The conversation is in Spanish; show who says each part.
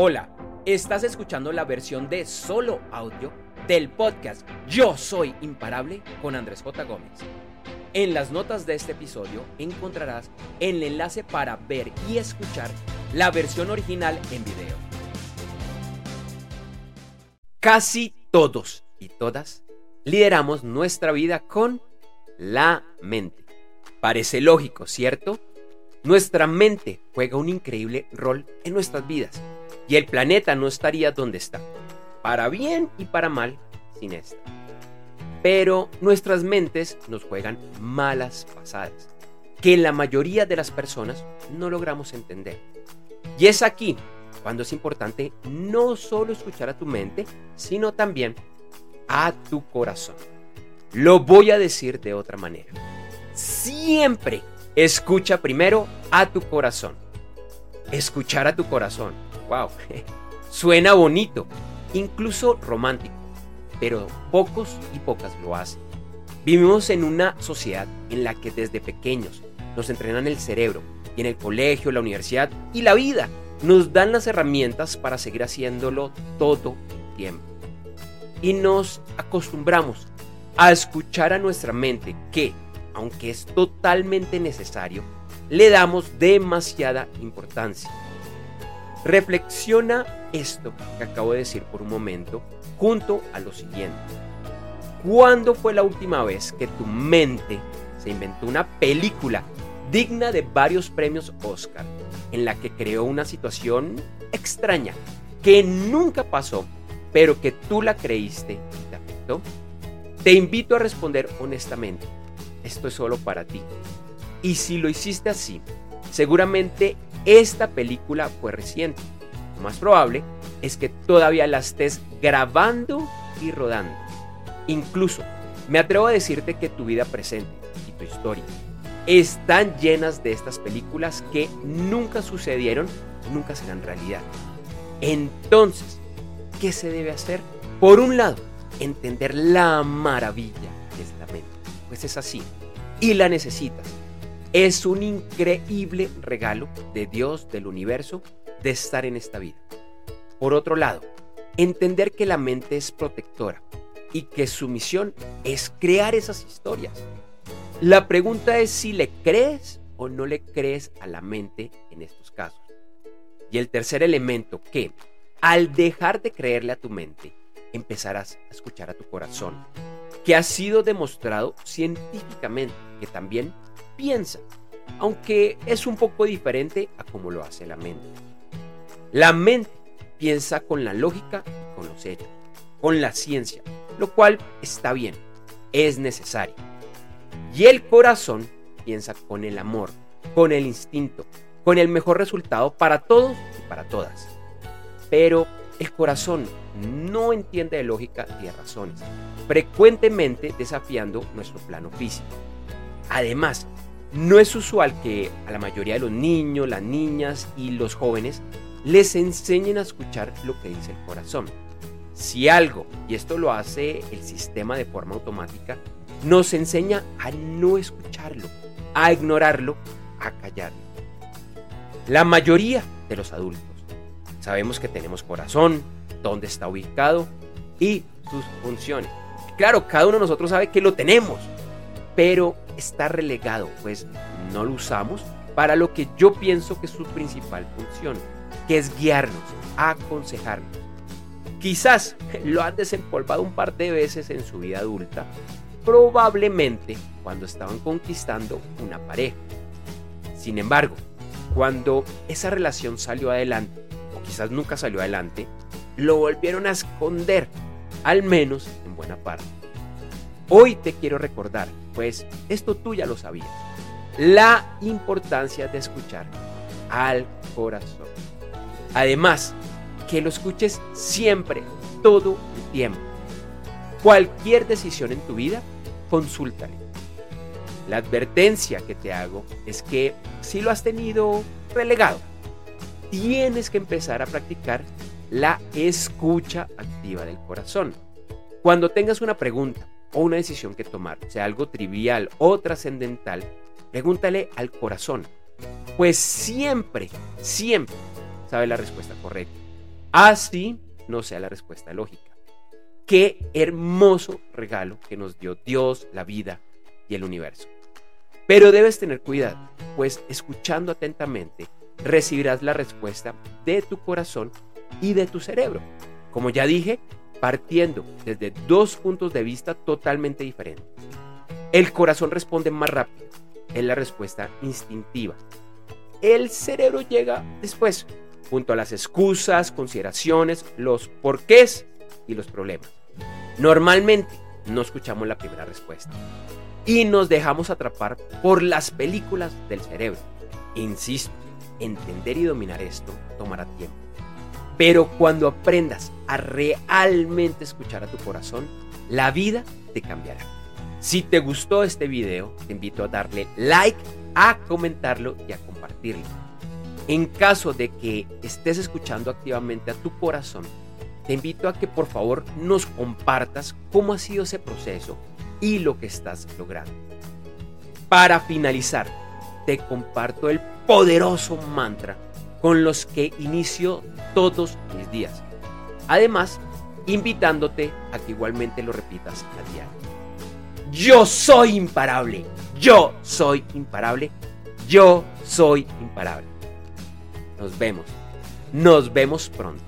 Speaker 1: Hola, estás escuchando la versión de solo audio del podcast Yo Soy Imparable con Andrés J. Gómez. En las notas de este episodio encontrarás el enlace para ver y escuchar la versión original en video. Casi todos y todas lideramos nuestra vida con la mente. Parece lógico, ¿cierto? Nuestra mente juega un increíble rol en nuestras vidas y el planeta no estaría donde está, para bien y para mal, sin esta. Pero nuestras mentes nos juegan malas pasadas, que la mayoría de las personas no logramos entender. Y es aquí cuando es importante no solo escuchar a tu mente, sino también a tu corazón. Lo voy a decir de otra manera. Siempre escucha primero a tu corazón. Escuchar a tu corazón wow, suena bonito, incluso romántico, pero pocos y pocas lo hacen. Vivimos en una sociedad en la que desde pequeños nos entrenan el cerebro y en el colegio, la universidad y la vida nos dan las herramientas para seguir haciéndolo todo el tiempo. Y nos acostumbramos a escuchar a nuestra mente que, aunque es totalmente necesario, le damos demasiada importancia. Reflexiona esto que acabo de decir por un momento junto a lo siguiente. ¿Cuándo fue la última vez que tu mente se inventó una película digna de varios premios Oscar en la que creó una situación extraña que nunca pasó, pero que tú la creíste y te afectó? Te invito a responder honestamente. Esto es solo para ti. Y si lo hiciste así, seguramente esta película fue reciente. Lo más probable es que todavía la estés grabando y rodando. Incluso, me atrevo a decirte que tu vida presente y tu historia están llenas de estas películas que nunca sucedieron y nunca serán realidad. Entonces, ¿qué se debe hacer? Por un lado, entender la maravilla Pues es así. Y la necesitas es un increíble regalo de Dios, del universo, de estar en esta vida. Por otro lado, entender que la mente es protectora y que su misión es crear esas historias. La pregunta es si le crees o no le crees a la mente en estos casos. Y el tercer elemento que, al dejar de creerle a tu mente, empezarás a escuchar a tu corazón, que ha sido demostrado científicamente que también piensa, aunque es un poco diferente a como lo hace la mente. La mente piensa con la lógica con los hechos, con la ciencia, lo cual está bien, es necesario. Y el corazón piensa con el amor, con el instinto, con el mejor resultado para todos y para todas. Pero el corazón no entiende de lógica y de razones, frecuentemente desafiando nuestro plano físico. Además, no es usual que a la mayoría de los niños, las niñas y los jóvenes les enseñen a escuchar lo que dice el corazón. Si algo, y esto lo hace el sistema de forma automática, nos enseña a no escucharlo, a ignorarlo, a callarlo. La mayoría de los adultos sabemos que tenemos corazón, dónde está ubicado y sus funciones. Claro, cada uno de nosotros sabe que lo tenemos, pero está relegado, pues no lo usamos para lo que yo pienso que es su principal función, que es guiarnos, aconsejarnos. Quizás lo han desempolvado un par de veces en su vida adulta, probablemente cuando estaban conquistando una pareja. Sin embargo, cuando esa relación salió adelante, o quizás nunca salió adelante, lo volvieron a esconder, al menos en buena parte. Hoy te quiero recordar pues esto tú ya lo sabías. La importancia de escuchar al corazón. Además, que lo escuches siempre, todo el tiempo. Cualquier decisión en tu vida, consúltale. La advertencia que te hago es que si lo has tenido relegado, tienes que empezar a practicar la escucha activa del corazón. Cuando tengas una pregunta, o una decisión que tomar, sea algo trivial o trascendental, pregúntale al corazón, pues siempre, siempre sabe la respuesta correcta. Así no sea la respuesta lógica. Qué hermoso regalo que nos dio Dios, la vida y el universo. Pero debes tener cuidado, pues escuchando atentamente recibirás la respuesta de tu corazón y de tu cerebro. Como ya dije, partiendo desde dos puntos de vista totalmente diferentes. El corazón responde más rápido, es la respuesta instintiva. El cerebro llega después, junto a las excusas, consideraciones, los porqués y los problemas. Normalmente no escuchamos la primera respuesta y nos dejamos atrapar por las películas del cerebro. Insisto, entender y dominar esto tomará tiempo. Pero cuando aprendas a realmente escuchar a tu corazón, la vida te cambiará. Si te gustó este video, te invito a darle like, a comentarlo y a compartirlo. En caso de que estés escuchando activamente a tu corazón, te invito a que por favor nos compartas cómo ha sido ese proceso y lo que estás logrando. Para finalizar, te comparto el poderoso mantra con los que inicio todos mis días. Además, invitándote a que igualmente lo repitas a diario. Yo soy imparable. Yo soy imparable. Yo soy imparable. Nos vemos. Nos vemos pronto.